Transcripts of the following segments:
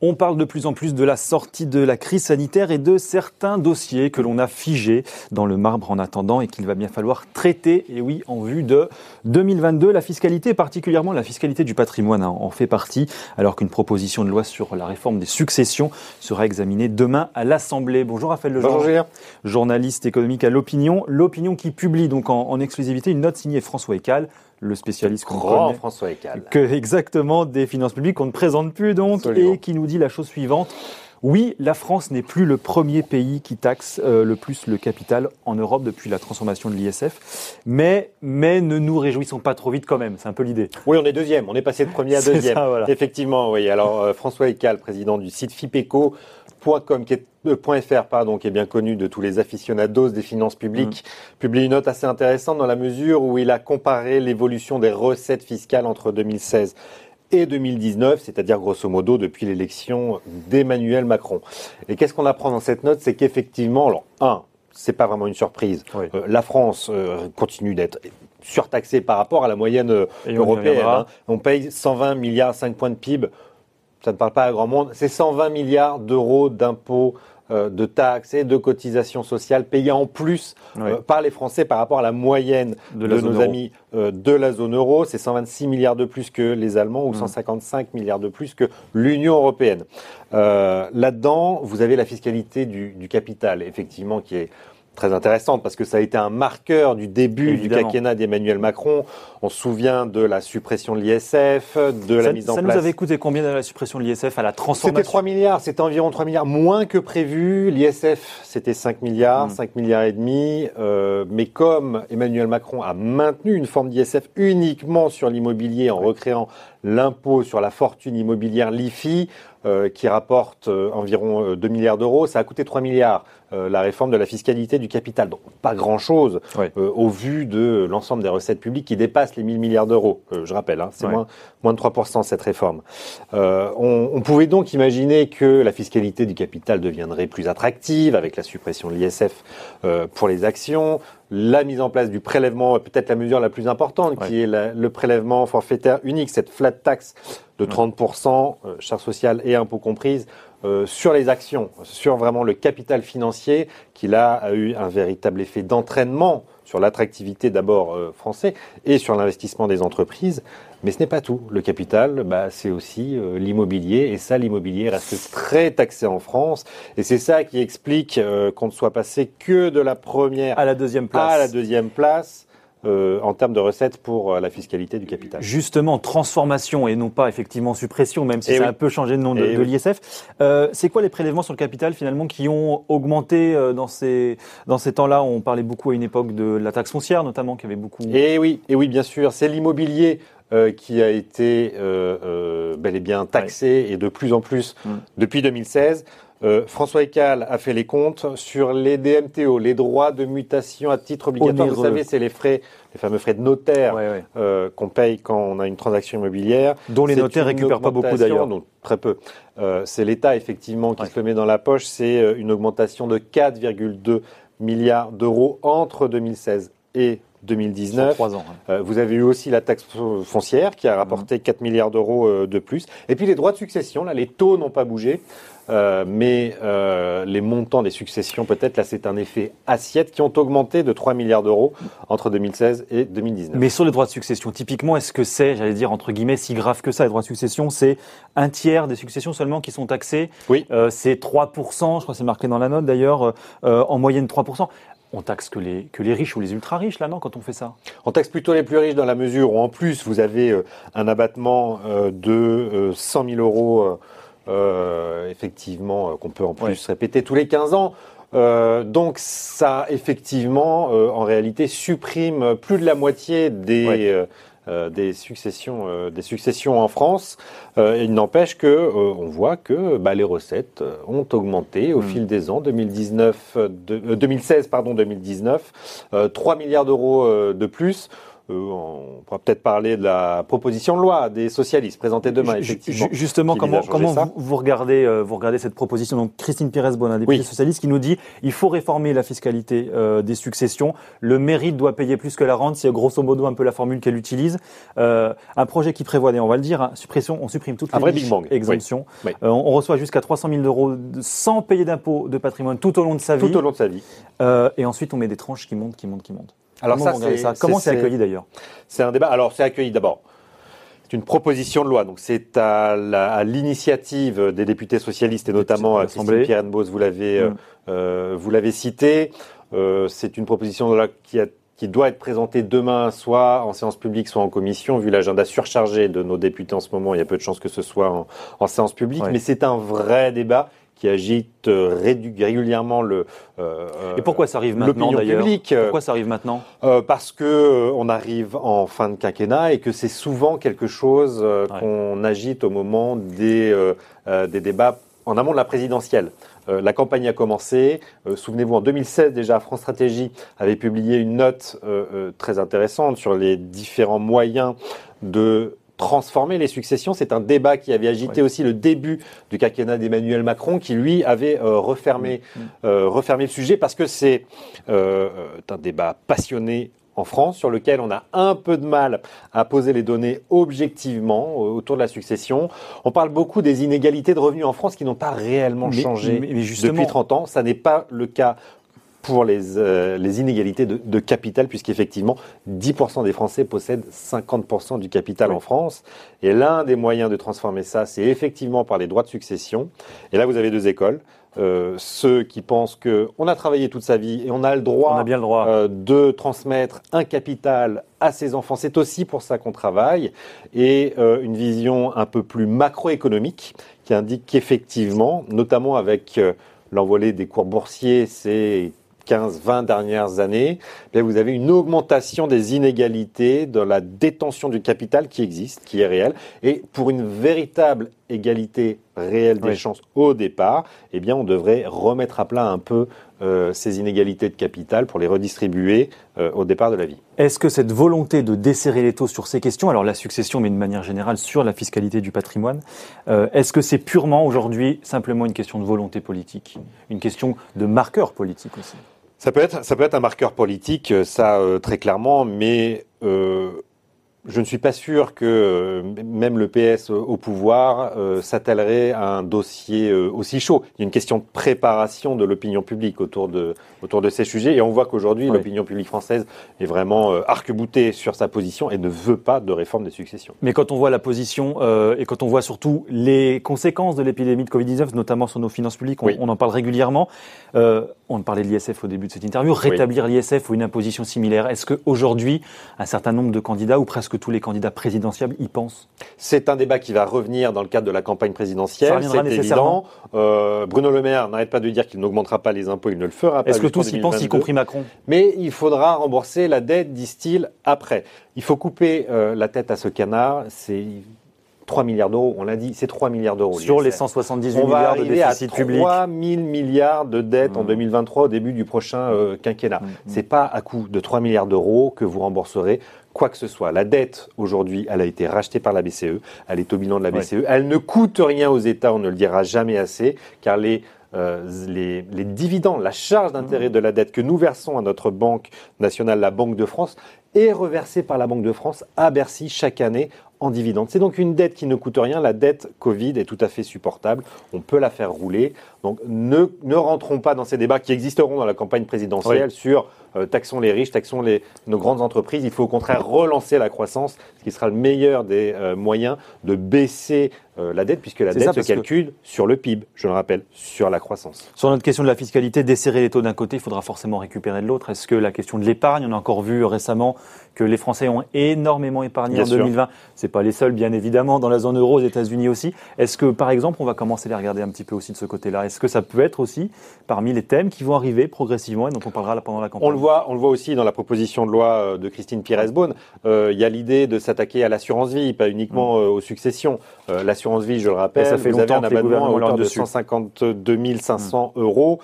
On parle de plus en plus de la sortie de la crise sanitaire et de certains dossiers que l'on a figés dans le marbre en attendant et qu'il va bien falloir traiter, et oui, en vue de 2022. La fiscalité, particulièrement la fiscalité du patrimoine, hein, en fait partie, alors qu'une proposition de loi sur la réforme des successions sera examinée demain à l'Assemblée. Bonjour Raphaël Lejean. Bonjour Julien. Journaliste économique à l'Opinion. L'Opinion qui publie donc en, en exclusivité une note signée François Ecal le spécialiste qu'on connaît, François Ecal. que exactement des finances publiques qu'on ne présente plus donc Absolument. et qui nous dit la chose suivante. Oui, la France n'est plus le premier pays qui taxe euh, le plus le capital en Europe depuis la transformation de l'ISF, mais mais ne nous réjouissons pas trop vite quand même. C'est un peu l'idée. Oui, on est deuxième. On est passé de premier à deuxième. ça, voilà. Effectivement, oui. Alors euh, François Ecal, président du site fipeco.com, qui est euh, .fr, pardon, qui est bien connu de tous les aficionados des finances publiques, Mm. publie une note assez intéressante dans la mesure où il a comparé l'évolution des recettes fiscales entre 2016 et 2019, c'est-à-dire grosso modo depuis l'élection d'Emmanuel Macron. Et qu'est-ce qu'on apprend dans cette note? C'est qu'effectivement, alors un, c'est pas vraiment une surprise. Oui. Euh, la France euh, continue d'être surtaxée par rapport à la moyenne Et on européenne. reviendra. hein. On paye 120 milliards, 5 points de PIB. Ça ne parle pas à grand monde. C'est 120 milliards d'euros d'impôts, euh, de taxes et de cotisations sociales payés en plus Oui. euh, par les Français par rapport à la moyenne De la nos euro. amis euh, de la zone euro. C'est 126 milliards de plus que les Allemands ou Mm. 155 milliards de plus que l'Union européenne. Là-dedans, vous avez la fiscalité du, du capital, effectivement, qui est très intéressante parce que ça a été un marqueur du début Évidemment. du quinquennat d'Emmanuel Macron. On se souvient de la suppression de l'ISF, de la mise en ça nous place. avait coûté combien de la suppression de l'ISF à la C'était transformation 3 milliards, c'était environ 3 milliards moins que prévu. L'ISF, c'était 5 milliards, Mm. 5 milliards et demi. Euh, mais comme Emmanuel Macron a maintenu une forme d'ISF uniquement sur l'immobilier en recréant l'impôt sur la fortune immobilière, l'IFI, euh, qui rapporte euh, environ euh, 2 milliards d'euros, ça a coûté 3 milliards, euh, la réforme de la fiscalité du capital. Donc pas grand-chose euh, au vu de l'ensemble des recettes publiques qui dépassent les 1000 milliards d'euros. Euh, je rappelle, hein, c'est moins, moins de 3% cette réforme. Euh, on, on pouvait donc imaginer que la fiscalité du capital deviendrait plus attractive avec la suppression de l'ISF euh, pour les actions, la mise en place du prélèvement, peut-être la mesure la plus importante, Ouais. qui est la- le prélèvement forfaitaire unique, cette flat tax de 30%, euh, charges sociales et impôts comprises, euh, sur les actions, sur vraiment le capital financier, qui là a eu un véritable effet d'entraînement sur l'attractivité d'abord euh, français et sur l'investissement des entreprises. Mais ce n'est pas tout. Le capital, bah, c'est aussi euh, l'immobilier. Et ça, l'immobilier reste très taxé en France. Et c'est ça qui explique euh, qu'on ne soit passé que de la première à la deuxième place. à la deuxième place euh, en termes de recettes pour euh, la fiscalité du capital. Justement, transformation et non pas effectivement suppression, même si Eh ça a un peu changé de nom de, Eh de oui. l'ISF. Euh, c'est quoi les prélèvements sur le capital finalement qui ont augmenté dans ces, dans ces temps-là? On parlait beaucoup à une époque de la taxe foncière notamment, qui avait beaucoup... Et oui, et oui, bien sûr, c'est l'immobilier qui a été bel et bien taxé et de plus en plus Mm. depuis 2016. Euh, François Ecal a fait les comptes sur les DMTO, les droits de mutation à titre obligatoire. Vous savez, c'est les frais, les fameux frais de notaire Ouais, ouais. euh, qu'on paye quand on a une transaction immobilière. Dont les notaires récupèrent pas beaucoup d'ailleurs. donc très peu. Euh, c'est l'État effectivement qui Ouais. se le met dans la poche. C'est une augmentation de 4,2 milliards d'euros entre 2016 et Sur 2019. trois ans. hein. Euh, vous avez eu aussi la taxe fo- foncière qui a rapporté 4 milliards d'euros euh, de plus. Et puis les droits de succession, là, les taux n'ont pas bougé. Euh, mais les montants des successions, peut-être, là, c'est un effet assiette qui ont augmenté de 3 milliards d'euros entre 2016 et 2019. Mais sur les droits de succession, typiquement, est-ce que c'est, j'allais dire entre guillemets, si grave que ça, les droits de succession C'est un tiers des successions seulement qui sont taxées? Oui. C'est 3%, je crois que c'est marqué dans la note d'ailleurs, en moyenne 3%. On taxe que les, que les riches ou les ultra riches, là, non, quand on fait ça On taxe plutôt les plus riches dans la mesure où, en plus, vous avez euh, un abattement euh, de euh, 100 000 euros, euh, euh, effectivement, euh, qu'on peut en plus Ouais. répéter tous les 15 ans. Euh, donc, ça, effectivement, euh, en réalité, supprime plus de la moitié des, Ouais. euh, euh, des, successions, euh, des successions en France. Euh, il n'empêche que euh, on voit que bah, les recettes ont augmenté au Mm. fil des ans. 2019, euh, de- euh, 2016, pardon, 2019, euh, 3 milliards d'euros de plus. Euh, on pourra peut-être parler de la proposition de loi des socialistes présentée demain, effectivement. Justement, comment, comment vous, regardez, euh, vous regardez cette proposition? Donc, Christine Pires-Bon, député socialiste, qui nous dit il faut réformer la fiscalité euh, des successions. Le mérite doit payer plus que la rente. C'est grosso modo un peu la formule qu'elle utilise. un projet qui prévoit, on va le dire, hein, suppression, on supprime toutes les exemptions. on reçoit jusqu'à 300 000 euros sans payer d'impôts de patrimoine tout au long de sa vie. Tout au long de sa vie. et ensuite, on met des tranches qui montent, qui montent, qui montent. Alors ça, Comment c'est accueilli d'ailleurs C'est un débat. Alors c'est accueilli d'abord. C'est une proposition de loi, donc c'est à l'initiative des députés socialistes et notamment Christine Pierre vous l'avez euh, mm. euh, vous l'avez cité. Euh, c'est une proposition de loi qui, a, qui doit être présentée demain, soit en séance publique, soit en commission. Vu l'agenda surchargé de nos députés en ce moment, il y a peu de chances que ce soit en, séance publique. Mais c'est un vrai débat qui agite euh, régulièrement le. Euh, Et pourquoi ça arrive maintenant d'ailleurs Pourquoi ça arrive maintenant euh, Parce que on arrive en fin de quinquennat et que c'est souvent quelque chose qu'on agite au moment des des débats en amont de la présidentielle. la campagne a commencé. Souvenez-vous, en 2016 déjà, France Stratégie avait publié une note très intéressante sur les différents moyens de transformer les successions. C'est un débat qui avait agité aussi le début du quinquennat d'Emmanuel Macron, qui lui avait euh, refermé, mm. euh, refermé le sujet parce que c'est euh, un débat passionné en France sur lequel on a un peu de mal à poser les données objectivement autour de la succession. On parle beaucoup des inégalités de revenus en France qui n'ont pas réellement changé depuis 30 ans. Ça n'est pas le cas pour les, euh, les inégalités de, de capital, puisqu'effectivement, 10% des Français possèdent 50% du capital en France. Et l'un des moyens de transformer ça, c'est effectivement par les droits de succession. Et là, vous avez deux écoles. Euh, ceux qui pensent que on a travaillé toute sa vie et on a le droit, a bien le droit. Euh, de transmettre un capital à ses enfants. C'est aussi pour ça qu'on travaille. Et euh, une vision un peu plus macroéconomique qui indique qu'effectivement, notamment avec l'envolée des cours boursiers, c'est 15, 20 dernières années, eh vous avez une augmentation des inégalités dans la détention du capital qui existe, qui est réelle. Et pour une véritable égalité réelle des chances au départ, eh bien, on devrait remettre à plat un peu euh, ces inégalités de capital pour les redistribuer euh, au départ de la vie. Est-ce que cette volonté de desserrer les taux sur ces questions, alors la succession, mais de manière générale sur la fiscalité du patrimoine, euh, est-ce que c'est purement aujourd'hui simplement une question de volonté politique, une question de marqueur politique aussi? Ça peut être, ça peut être un marqueur politique, euh, ça euh, très clairement, mais euh, je ne suis pas sûr que euh, même le PS au pouvoir euh, s'attellerait à un dossier euh, aussi chaud. Il y a une question de préparation de l'opinion publique autour de, autour de ces sujets. Et on voit qu'aujourd'hui, l'opinion publique française est vraiment arc-boutée sur sa position et ne veut pas de réforme des successions. Mais quand on voit la position et quand on voit surtout les conséquences de l'épidémie de Covid-19, notamment sur nos finances publiques, on, en parle régulièrement. on parlait de l'ISF au début de cette interview. Rétablir l'ISF ou une imposition similaire. Est-ce qu'aujourd'hui, un certain nombre de candidats, ou presque tous les candidats présidentiels y pensent C'est un débat qui va revenir dans le cadre de la campagne présidentielle, c'est évident. Euh, Bruno Le Maire n'arrête pas de dire qu'il n'augmentera pas les impôts, il ne le fera pas. Est-ce que tous y pensent, y compris Macron? Mais il faudra rembourser la dette, disent-ils, après. Il faut couper euh, la tête à ce canard, c'est 3 milliards d'euros, on l'a dit, c'est 3 milliards d'euros. Sur les 178 milliards de déficit public. 3 000 milliards de dettes en 2023 mmh. au début du prochain euh, quinquennat. Ce mmh. C'est pas à coût de 3 milliards d'euros que vous rembourserez quoi que ce soit. La dette, aujourd'hui, elle a été rachetée par la BCE, elle est au bilan de la BCE, elle ne coûte rien aux États, on ne le dira jamais assez, car les euh, les, les, dividendes, la charge d'intérêt mmh. de la dette que nous versons à notre banque nationale, la Banque de France, est reversée par la Banque de France à Bercy chaque année en dividendes. C'est donc une dette qui ne coûte rien. La dette Covid est tout à fait supportable. On peut la faire rouler. Donc ne, ne rentrons pas dans ces débats qui existeront dans la campagne présidentielle sur euh, taxons les riches, taxons les, nos grandes entreprises. Il faut au contraire relancer la croissance, ce qui sera le meilleur des euh, moyens de baisser euh, la dette, puisque la dette se calcule sur le PIB, je le rappelle, sur la croissance. Sur notre question de la fiscalité, desserrer les taux d'un côté, il faudra forcément récupérer de l'autre. Est-ce que la question de l'épargne, on a encore vu récemment que les Français ont énormément épargné en 2020. C'est pas les seuls, bien évidemment, dans la zone euro, aux États-Unis aussi. Est-ce que, par exemple, on va commencer à les regarder un petit peu aussi de ce côté-là? Est-ce que ça peut être aussi parmi les thèmes qui vont arriver progressivement et dont on parlera pendant la campagne? On le voit, on le voit aussi dans la proposition de loi euh, de Christine Pires-Beaune. Euh, il y a l'idée de s'attaquer à l'assurance vie, pas uniquement mm. euh, aux successions. l'assurance vie, je le rappelle, ça fait vous avez un abonnement à hauteur de 152 500 mm. euros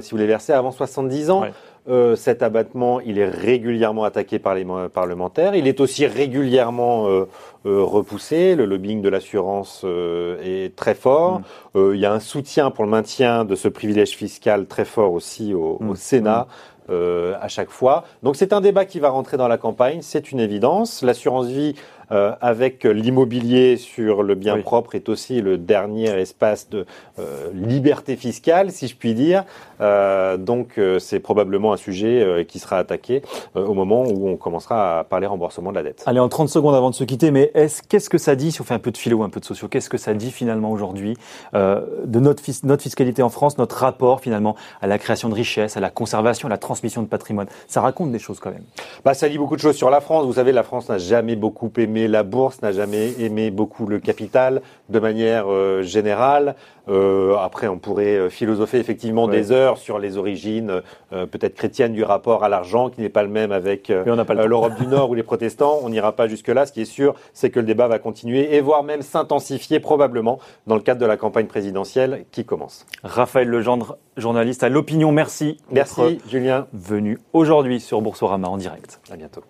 si vous les versez avant 70 ans. euh, cet abattement, il est régulièrement attaqué par les parlementaires. Il est aussi régulièrement euh, euh, repoussé. Le lobbying de l'assurance est très fort. Mm. il y a un soutien pour le maintien de ce privilège fiscal très fort aussi au, mm. Sénat. Mm. à chaque fois. Donc c'est un débat qui va rentrer dans la campagne, c'est une évidence. L'assurance vie euh, avec l'immobilier sur le bien propre est aussi le dernier espace de euh, liberté fiscale, si je puis dire. Euh, donc c'est probablement un sujet qui sera attaqué au moment où on commencera à parler remboursement de la dette. Allez, en 30 secondes avant de se quitter, mais est-ce qu'est-ce que ça dit, si on fait un peu de philo, un peu de sociaux, qu'est-ce que ça dit finalement aujourd'hui de notre, notre fiscalité en France, notre rapport finalement à la création de richesses, à la conservation, à la transmission de patrimoine? Ça raconte des choses quand même. Bah, ça dit beaucoup de choses sur la France. Vous savez, la France n'a jamais beaucoup aimé la bourse, n'a jamais aimé beaucoup le capital de manière euh, générale. Euh, après, on pourrait euh, philosopher effectivement des heures sur les origines peut-être chrétiennes du rapport à l'argent, qui n'est pas le même avec l'Europe du Nord ou les protestants. On n'ira pas jusque-là. Ce qui est sûr, c'est que le débat va continuer et voire même s'intensifier probablement dans le cadre de la campagne présidentielle qui commence. Raphaël Legendre, journaliste à l'Opinion, merci. Merci, Julien. Venu aujourd'hui sur Boursorama en direct. À bientôt.